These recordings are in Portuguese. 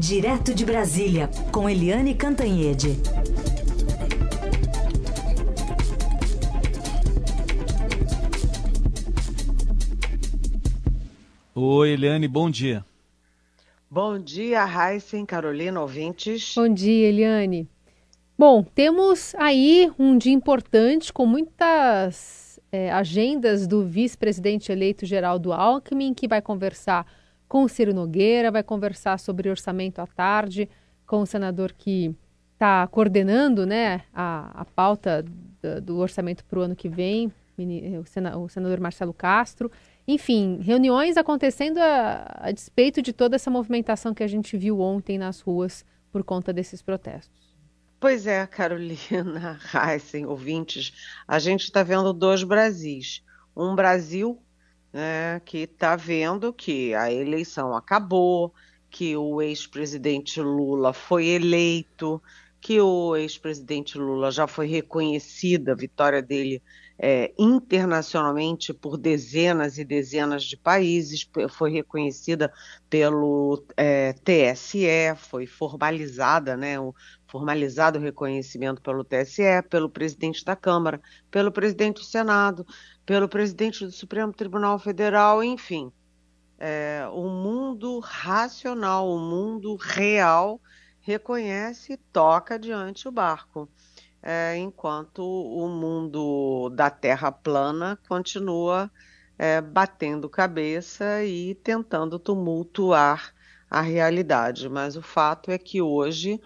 Direto de Brasília, com Eliane Cantanhede. Oi, Eliane, bom dia. Bom dia, Heisen, Carolina, ouvintes. Bom dia, Eliane. Bom, temos aí um dia importante com muitas é, agendas do vice-presidente eleito Geraldo Alckmin, que vai conversar com o Ciro Nogueira, vai conversar sobre orçamento à tarde com o senador que está coordenando né, a, a pauta do, do orçamento para o ano que vem, o senador Marcelo Castro. Enfim, reuniões acontecendo a, a despeito de toda essa movimentação que a gente viu ontem nas ruas por conta desses protestos. Pois é, Carolina, Heisen, ouvintes, a gente está vendo dois Brasis. Um Brasil né, que está vendo que a eleição acabou, que o ex-presidente Lula foi eleito, que o ex-presidente Lula já foi reconhecida, a vitória dele é, internacionalmente por dezenas e dezenas de países, foi reconhecida pelo é, TSE, foi formalizada, né, o, formalizado o reconhecimento pelo TSE, pelo presidente da Câmara, pelo presidente do Senado, pelo presidente do Supremo Tribunal Federal, enfim. É, o mundo racional, o mundo real reconhece e toca diante o barco, é, enquanto o mundo da Terra plana continua é, batendo cabeça e tentando tumultuar a realidade. Mas o fato é que hoje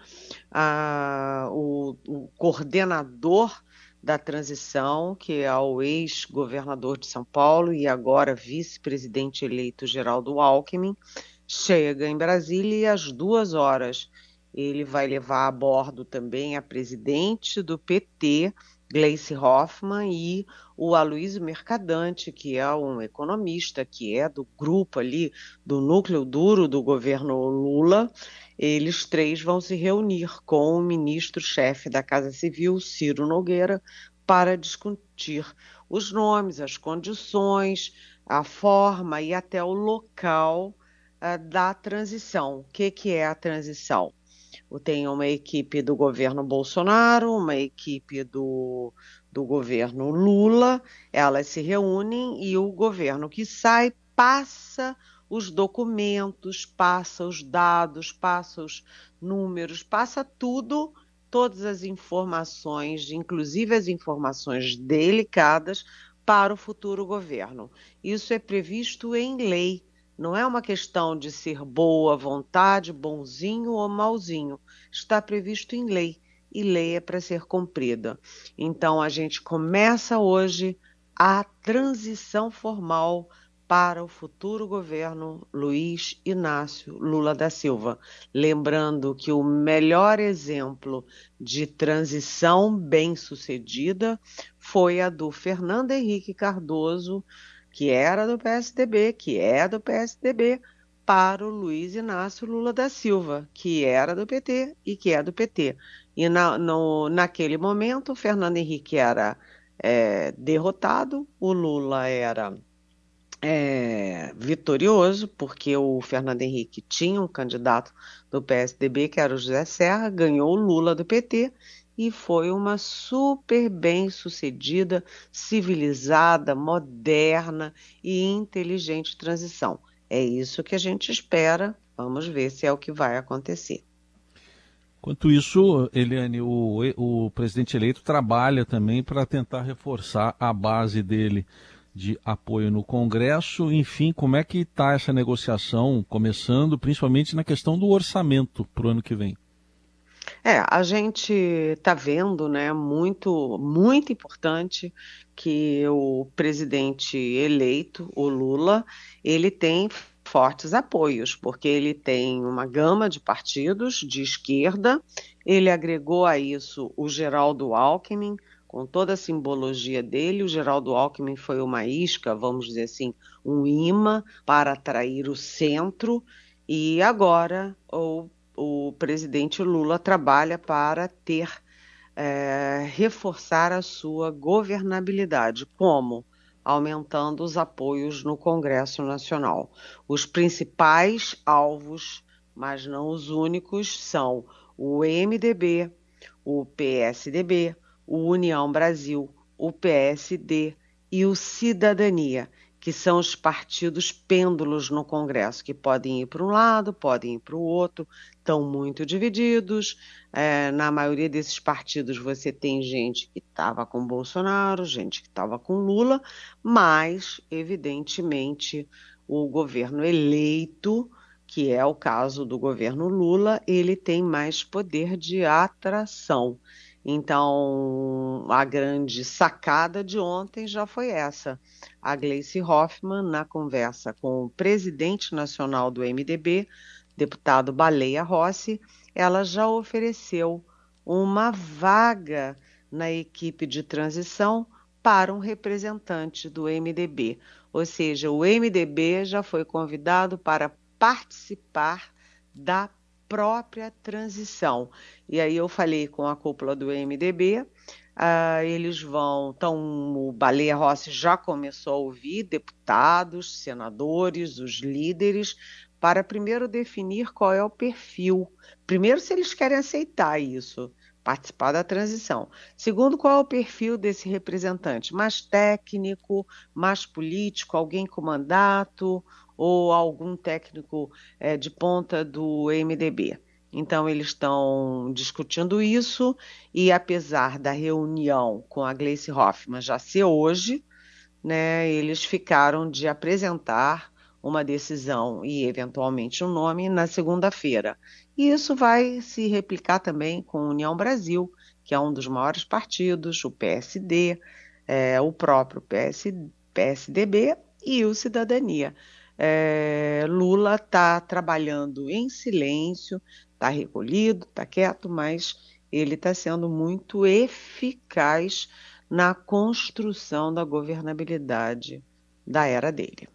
a, o, o coordenador da transição, que é o ex-governador de São Paulo e agora vice-presidente eleito Geraldo Alckmin, chega em Brasília e às duas horas ele vai levar a bordo também a presidente do PT, Gleice Hoffmann, e o Aloysio Mercadante, que é um economista, que é do grupo ali, do núcleo duro do governo Lula, eles três vão se reunir com o ministro-chefe da Casa Civil, Ciro Nogueira, para discutir os nomes, as condições, a forma e até o local uh, da transição. O que, que é a transição? Tem uma equipe do governo Bolsonaro, uma equipe do, do governo Lula, elas se reúnem e o governo que sai passa os documentos, passa os dados, passa os números, passa tudo, todas as informações, inclusive as informações delicadas, para o futuro governo. Isso é previsto em lei. Não é uma questão de ser boa vontade, bonzinho ou malzinho. Está previsto em lei e lei é para ser cumprida. Então a gente começa hoje a transição formal para o futuro governo Luiz Inácio Lula da Silva. Lembrando que o melhor exemplo de transição bem-sucedida foi a do Fernando Henrique Cardoso, que era do PSDB, que é do PSDB, para o Luiz Inácio Lula da Silva, que era do PT e que é do PT. E na, no, naquele momento, o Fernando Henrique era é, derrotado, o Lula era é, vitorioso, porque o Fernando Henrique tinha um candidato do PSDB, que era o José Serra, ganhou o Lula do PT e foi uma super bem sucedida, civilizada, moderna e inteligente transição. É isso que a gente espera. Vamos ver se é o que vai acontecer. Enquanto isso, Eliane, o, o presidente eleito trabalha também para tentar reforçar a base dele de apoio no Congresso. Enfim, como é que está essa negociação começando, principalmente na questão do orçamento para o ano que vem? É, a gente está vendo, né, muito, muito importante que o presidente eleito, o Lula, ele tem fortes apoios, porque ele tem uma gama de partidos de esquerda, ele agregou a isso o Geraldo Alckmin, com toda a simbologia dele. O Geraldo Alckmin foi uma isca, vamos dizer assim, um imã para atrair o centro, e agora o, o presidente Lula trabalha para ter, é, reforçar a sua governabilidade. Como? Aumentando os apoios no Congresso Nacional. Os principais alvos mas não os únicos, são o MDB, o PSDB, o União Brasil, o PSD e o Cidadania, que são os partidos pêndulos no Congresso, que podem ir para um lado, podem ir para o outro, estão muito divididos. É, na maioria desses partidos você tem gente que estava com Bolsonaro, gente que estava com Lula, mas, evidentemente, o governo eleito, que é o caso do governo Lula, ele tem mais poder de atração. Então, a grande sacada de ontem já foi essa. A Gleice Hoffmann, na conversa com o presidente nacional do MDB, deputado Baleia Rossi, ela já ofereceu uma vaga na equipe de transição para um representante do MDB. Ou seja, o MDB já foi convidado para participar da própria transição. E aí eu falei com a cúpula do MDB, uh, ah, eles vão, então o Baleia Rossi já começou a ouvir deputados, senadores, os líderes, para primeiro definir qual é o perfil. Primeiro, se eles querem aceitar isso, participar da transição. Segundo, qual é o perfil desse representante? Mais técnico, mais político, alguém com mandato, ou algum técnico é, de ponta do MDB. Então, eles estão discutindo isso, e apesar da reunião com a Gleice Hoffmann já ser hoje, né, eles ficaram de apresentar uma decisão e, eventualmente, um nome na segunda-feira. E isso vai se replicar também com a União Brasil, que é um dos maiores partidos, o PSD, é, o próprio PS, PSDB e o Cidadania é, Lula está trabalhando em silêncio, está recolhido, está quieto, mas ele está sendo muito eficaz na construção da governabilidade da era dele.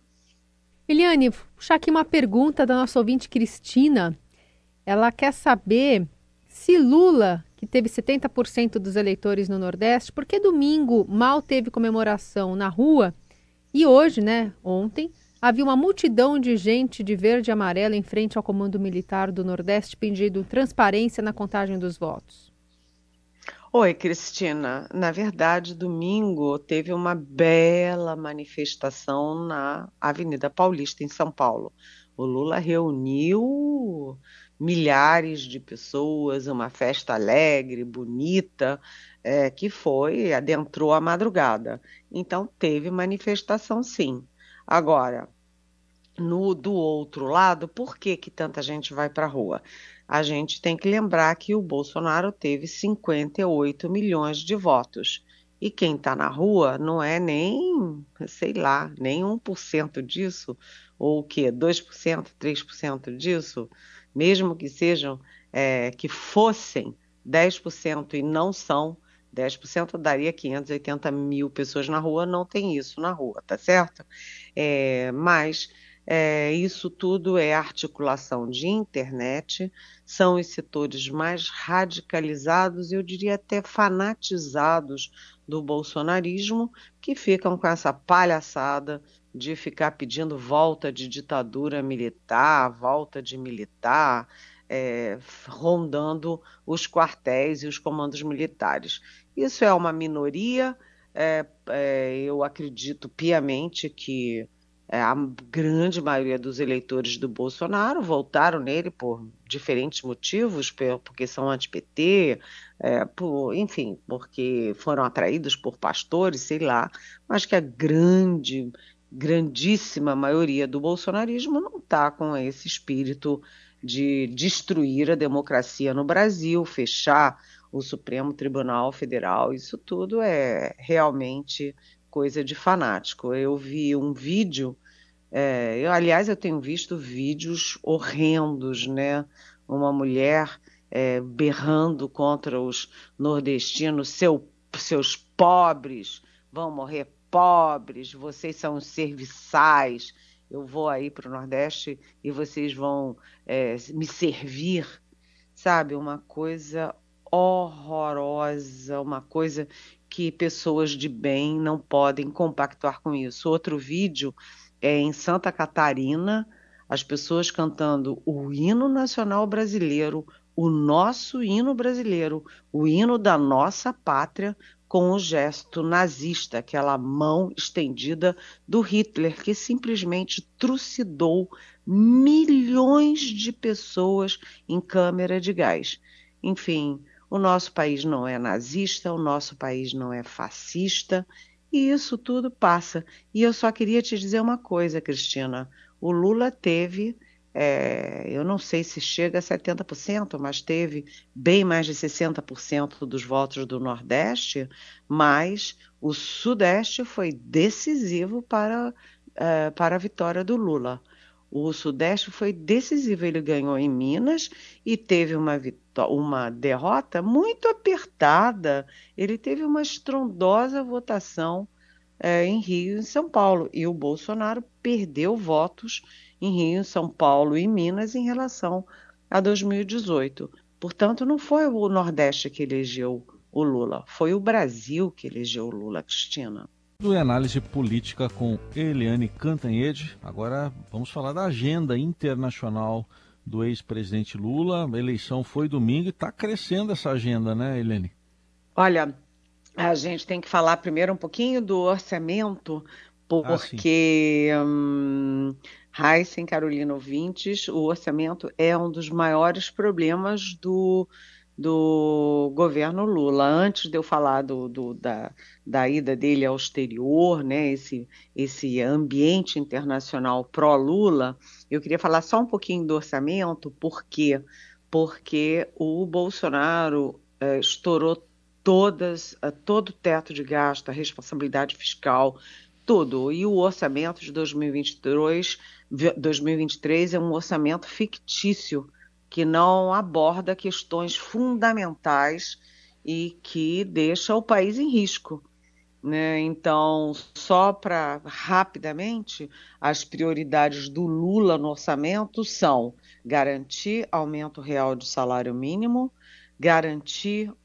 Eliane, puxar aqui uma pergunta da nossa ouvinte Cristina. Ela quer saber se Lula, que teve 70% dos eleitores no Nordeste, porque domingo mal teve comemoração na rua e hoje, né, ontem, havia uma multidão de gente de verde e amarelo em frente ao Comando Militar do Nordeste pedindo transparência na contagem dos votos. Oi, Cristina. Na verdade, domingo teve uma bela manifestação na Avenida Paulista, em São Paulo. O Lula reuniu milhares de pessoas, uma festa alegre, bonita, é, que foi, adentrou a madrugada. Então, teve manifestação, sim. Agora, no do outro lado, por que, que tanta gente vai para a rua? A gente tem que lembrar que o Bolsonaro teve 58 milhões de votos. E quem está na rua não é nem, sei lá, nem 1% disso, ou o quê? 2%, 3% disso, mesmo que sejam, é, que fossem 10% e não são, 10% daria 580 mil pessoas na rua, não tem isso na rua, tá certo? É, mas é, isso tudo é articulação de internet, são os setores mais radicalizados, eu diria até fanatizados do bolsonarismo, que ficam com essa palhaçada de ficar pedindo volta de ditadura militar, volta de militar, é, rondando os quartéis e os comandos militares. Isso é uma minoria, é, é, eu acredito piamente que a grande maioria dos eleitores do Bolsonaro votaram nele por diferentes motivos, porque são anti-PT, é, por, enfim, porque foram atraídos por pastores, sei lá, mas que a grande, grandíssima maioria do bolsonarismo não está com esse espírito de destruir a democracia no Brasil, fechar o Supremo Tribunal Federal, isso tudo é realmente coisa de fanático. Eu vi um vídeo, é, eu, aliás, eu tenho visto vídeos horrendos, né? Uma mulher é, berrando contra os nordestinos, seu, seus pobres vão morrer pobres, vocês são serviçais eu vou aí para o Nordeste e vocês vão é, me servir, sabe? Uma coisa horrorosa, uma coisa que pessoas de bem não podem compactuar com isso. Outro vídeo é em Santa Catarina, as pessoas cantando o hino nacional brasileiro, o nosso hino brasileiro, o hino da nossa pátria, com o gesto nazista, aquela mão estendida do Hitler, que simplesmente trucidou milhões de pessoas em câmera de gás. Enfim, o nosso país não é nazista, o nosso país não é fascista, e isso tudo passa. E eu só queria te dizer uma coisa, Cristina: o Lula teve é, eu não sei se chega a 70%, mas teve bem mais de 60% dos votos do Nordeste, mas o Sudeste foi decisivo para, é, para a vitória do Lula. O Sudeste foi decisivo, ele ganhou em Minas e teve uma, uma derrota muito apertada. Ele teve uma estrondosa votação é, em Rio e São Paulo. E o Bolsonaro perdeu votos em Rio, São Paulo e Minas em relação a 2018. Portanto, não foi o Nordeste que elegeu o Lula, foi o Brasil que elegeu o Lula, Cristina. Do análise política com Eliane Cantanhede. Agora vamos falar da agenda internacional do ex-presidente Lula. A eleição foi domingo e está crescendo essa agenda, né, Eliane? Olha, a gente tem que falar primeiro um pouquinho do orçamento, porque ah, hum, Heisen, Carolina Ouvintes, o orçamento é um dos maiores problemas do, do governo Lula. Antes de eu falar do, do, da, da ida dele ao exterior, né, esse, esse ambiente internacional pró-Lula, eu queria falar só um pouquinho do orçamento, por quê? Porque o Bolsonaro eh, estourou todas, eh, todo o teto de gasto, a responsabilidade fiscal, tudo. E o orçamento de 2022 2023 é um orçamento fictício que não aborda questões fundamentais e que deixa o país em risco. Né? Então, só para rapidamente, as prioridades do Lula no orçamento são garantir aumento real do salário mínimo, garantir uh,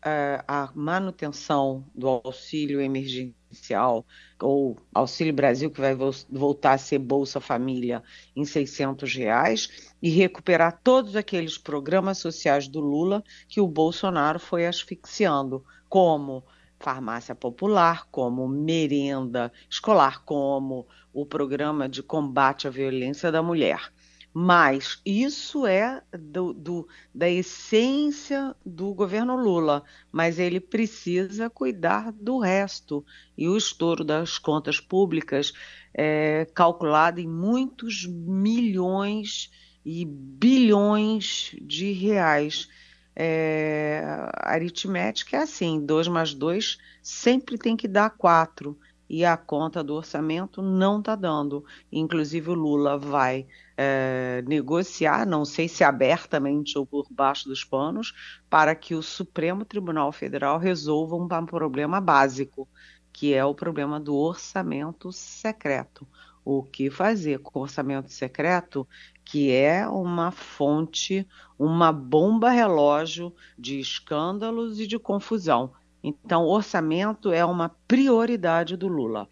a manutenção do auxílio emergencial ou Auxílio Brasil, que vai voltar a ser Bolsa Família, em 600 reais, e recuperar todos aqueles programas sociais do Lula que o Bolsonaro foi asfixiando, como farmácia popular, como merenda escolar, como o programa de combate à violência da mulher. Mas isso é do, do, da essência do governo Lula, mas ele precisa cuidar do resto. E o estouro das contas públicas é calculado em muitos milhões e bilhões de reais. É, aritmética é assim: 2 mais 2 sempre tem que dar 4 e a conta do orçamento não está dando. Inclusive, o Lula vai é, negociar, não sei se abertamente ou por baixo dos panos, para que o Supremo Tribunal Federal resolva um problema básico, que é o problema do orçamento secreto. O que fazer com o orçamento secreto, que é uma fonte, uma bomba relógio de escândalos e de confusão. Então, orçamento é uma prioridade do Lula.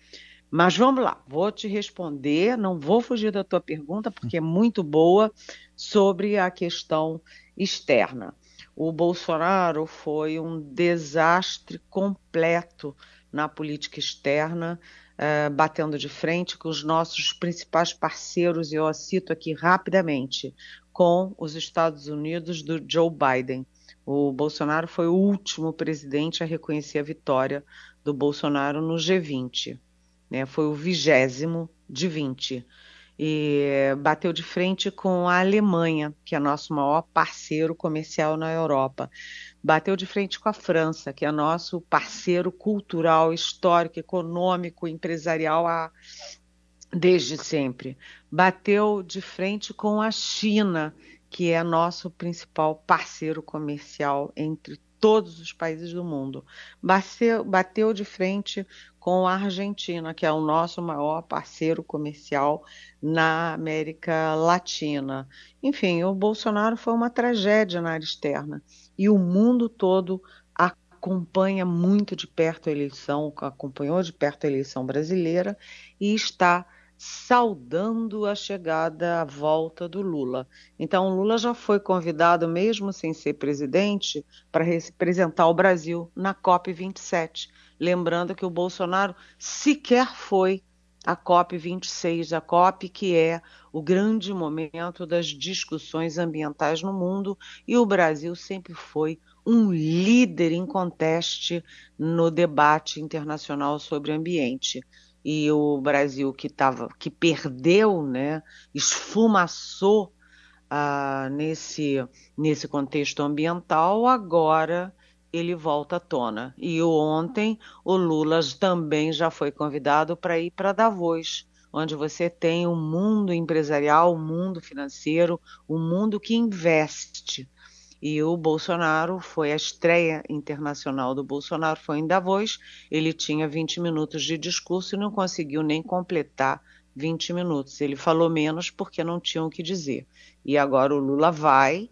Mas vamos lá, vou te responder, não vou fugir da tua pergunta, porque é muito boa, sobre a questão externa. O Bolsonaro foi um desastre completo na política externa, uh, batendo de frente com os nossos principais parceiros, e eu cito aqui rapidamente, com os Estados Unidos do Joe Biden. O Bolsonaro foi o último presidente a reconhecer a vitória do Bolsonaro no G20 né? Foi o vigésimo de 20 e bateu de frente com a Alemanha, que é nosso maior parceiro comercial na Europa. Bateu de frente com a França, que é nosso parceiro cultural, histórico, econômico, empresarial há, desde sempre. Bateu de frente com a China, que é nosso principal parceiro comercial entre todos os países do mundo. Bateu, bateu de frente com a Argentina, que é o nosso maior parceiro comercial na América Latina. Enfim, o Bolsonaro foi uma tragédia na área externa e o mundo todo acompanha muito de perto a eleição, acompanhou de perto a eleição brasileira e está saudando a chegada, a volta do Lula. Então, Lula já foi convidado, mesmo sem ser presidente, para representar o Brasil na COP27. Lembrando que o Bolsonaro sequer foi à COP26, a COP que é o grande momento das discussões ambientais no mundo, e o Brasil sempre foi um líder em conteste no debate internacional sobre ambiente e o Brasil que tava, que perdeu, né, esfumaçou ah, nesse, nesse contexto ambiental, agora ele volta à tona. E ontem o Lula também já foi convidado para ir para Davos, onde você tem o mundo empresarial, o mundo financeiro, o mundo que investe e o Bolsonaro foi a estreia internacional do Bolsonaro foi em Davos. Ele tinha 20 minutos de discurso e não conseguiu nem completar 20 minutos. Ele falou menos porque não tinha o que dizer. E agora o Lula vai,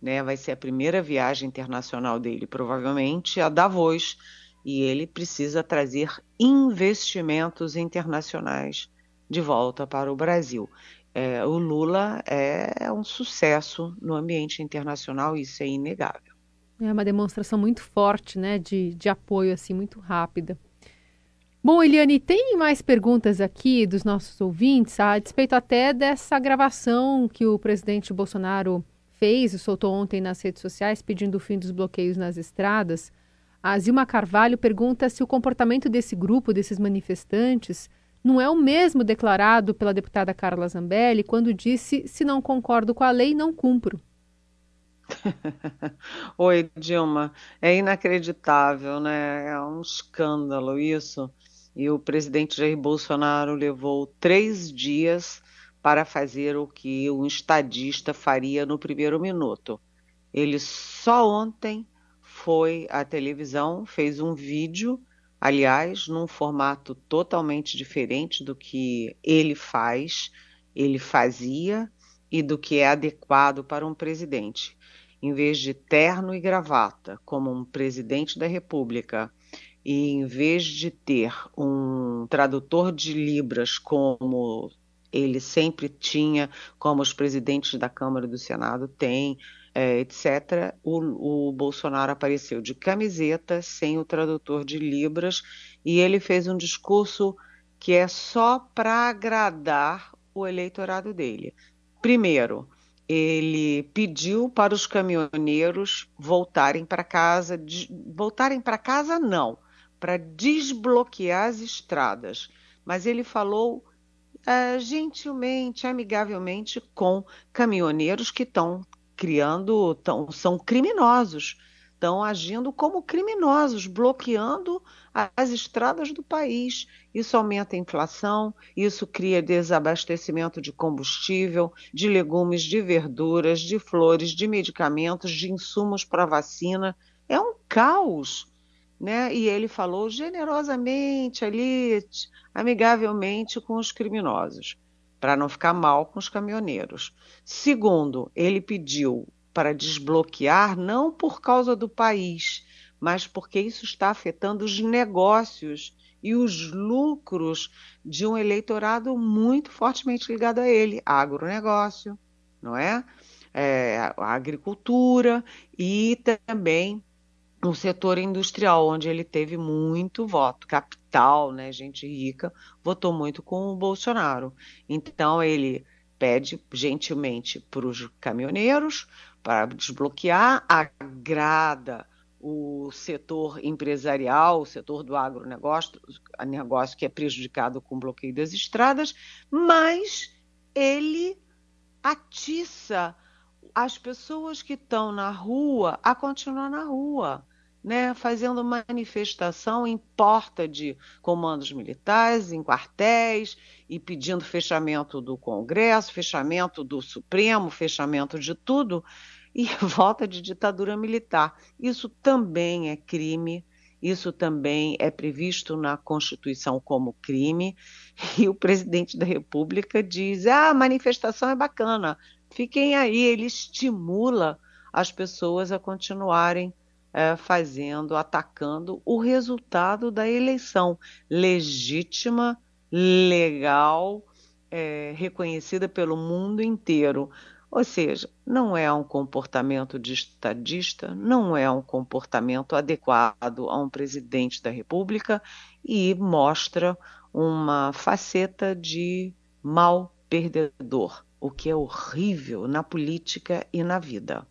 né, vai ser a primeira viagem internacional dele, provavelmente a Davos, e ele precisa trazer investimentos internacionais de volta para o Brasil é, o Lula é um sucesso no ambiente internacional, isso é inegável. É uma demonstração muito forte, né, de, de apoio, assim, muito rápida. Bom, Eliane, tem mais perguntas aqui dos nossos ouvintes, a despeito até dessa gravação que o presidente Bolsonaro fez e soltou ontem nas redes sociais pedindo o fim dos bloqueios nas estradas. A Zilma Carvalho pergunta se o comportamento desse grupo, desses manifestantes, não é o mesmo declarado pela deputada Carla Zambelli quando disse: se não concordo com a lei, não cumpro. Oi, Dilma. É inacreditável, né? É um escândalo isso. E o presidente Jair Bolsonaro levou três dias para fazer o que um estadista faria no primeiro minuto. Ele só ontem foi à televisão, fez um vídeo aliás, num formato totalmente diferente do que ele faz, ele fazia e do que é adequado para um presidente. Em vez de terno e gravata, como um presidente da República, e em vez de ter um tradutor de Libras como ele sempre tinha, como os presidentes da Câmara e do Senado têm, é, etc., o, o Bolsonaro apareceu de camiseta, sem o tradutor de Libras, e ele fez um discurso que é só para agradar o eleitorado dele. Primeiro, ele pediu para os caminhoneiros voltarem para casa, de, voltarem para casa não, para desbloquear as estradas. Mas ele falou uh, gentilmente, amigavelmente com caminhoneiros que estão criando, tão, são criminosos, estão agindo como criminosos, bloqueando as estradas do país. Isso aumenta a inflação, isso cria desabastecimento de combustível, de legumes, de verduras, de flores, de medicamentos, de insumos para vacina. É um caos. Né? E ele falou generosamente ali, amigavelmente com os criminosos para não ficar mal com os caminhoneiros. Segundo, ele pediu para desbloquear não por causa do país, mas porque isso está afetando os negócios e os lucros de um eleitorado muito fortemente ligado a ele, agronegócio, não é? é a agricultura e também no setor industrial, onde ele teve muito voto, capital, né, gente rica, votou muito com o Bolsonaro. Então ele pede gentilmente para os caminhoneiros para desbloquear, agrada o setor empresarial, o setor do agronegócio, negócio que é prejudicado com o bloqueio das estradas, mas ele atiça as pessoas que estão na rua a continuar na rua né, fazendo manifestação em porta de comandos militares, em quartéis, e pedindo fechamento do Congresso, fechamento do Supremo, fechamento de tudo, e volta de ditadura militar. Isso também é crime, isso também é previsto na Constituição como crime, e o presidente da República diz: ah, a manifestação é bacana, fiquem aí, ele estimula as pessoas a continuarem é, fazendo, atacando o resultado da eleição legítima, legal é, reconhecida pelo mundo inteiro. Ou seja, não é um comportamento de estadista, não é um comportamento adequado a um presidente da República e mostra uma faceta de mal perdedor, o que é horrível na política e na vida.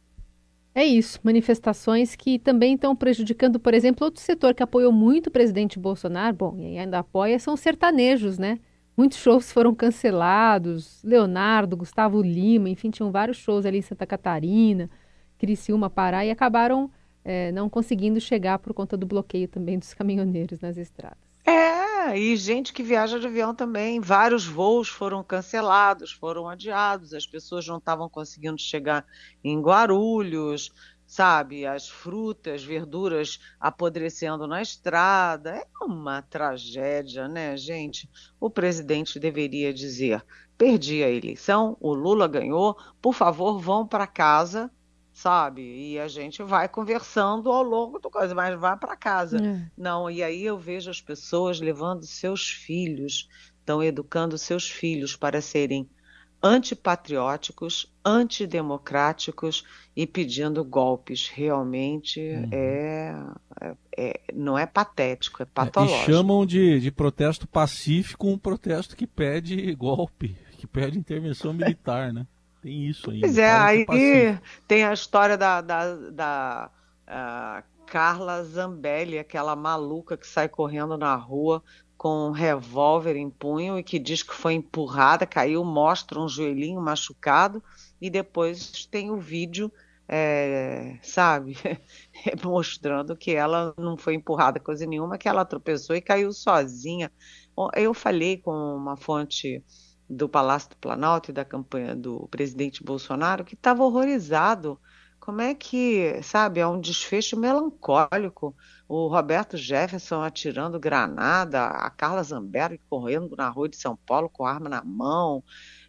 É isso, manifestações que também estão prejudicando, por exemplo, outro setor que apoiou muito o presidente Bolsonaro, bom, e ainda apoia, são os sertanejos, né? Muitos shows foram cancelados, Leonardo, Gustavo Lima, enfim, tinham vários shows ali em Santa Catarina, Criciúma, Pará, e acabaram é, não conseguindo chegar por conta do bloqueio também dos caminhoneiros nas estradas. É, e gente que viaja de avião também. Vários voos foram cancelados, foram adiados, as pessoas não estavam conseguindo chegar em Guarulhos, sabe? As frutas, verduras apodrecendo na estrada. É uma tragédia, né, gente? O presidente deveria dizer: perdi a eleição, o Lula ganhou, por favor, vão para casa sabe? E a gente vai conversando ao longo do coisa, mas vá para casa. É. Não, e aí eu vejo as pessoas levando seus filhos, estão educando seus filhos para serem antipatrióticos, antidemocráticos e pedindo golpes. Realmente uhum. é, é, é, não é patético, é patológico. É, e chamam de, de protesto pacífico um protesto que pede golpe, que pede intervenção militar, né? Tem isso aí. Pois é, aí tem a história da, da, da uh, Carla Zambelli, aquela maluca que sai correndo na rua com um revólver em punho e que diz que foi empurrada, caiu, mostra um joelhinho machucado e depois tem o vídeo, é, sabe, mostrando que ela não foi empurrada coisa nenhuma, que ela tropeçou e caiu sozinha. Eu falei com uma fonte do Palácio do Planalto e da campanha do presidente Bolsonaro que estava horrorizado. Como é que, sabe, é um desfecho melancólico. O Roberto Jefferson atirando granada, a Carla Zambelli correndo na rua de São Paulo com arma na mão,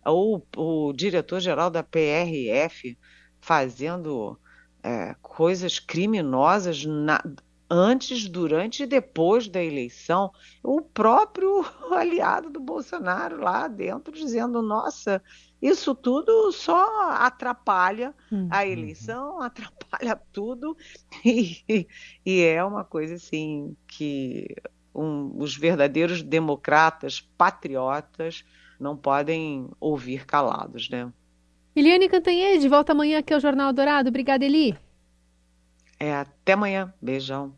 o, o diretor-geral da PRF fazendo é, coisas criminosas na, antes, durante e depois da eleição, o próprio aliado do Bolsonaro lá dentro dizendo: nossa, isso tudo só atrapalha uhum. a eleição, atrapalha tudo, e, e, é uma coisa assim que um, os verdadeiros democratas, patriotas, não podem ouvir calados, né? Eliane Cantanhede, volta amanhã aqui ao Jornal Dourado. Obrigada, Eli. É, até amanhã. Beijão.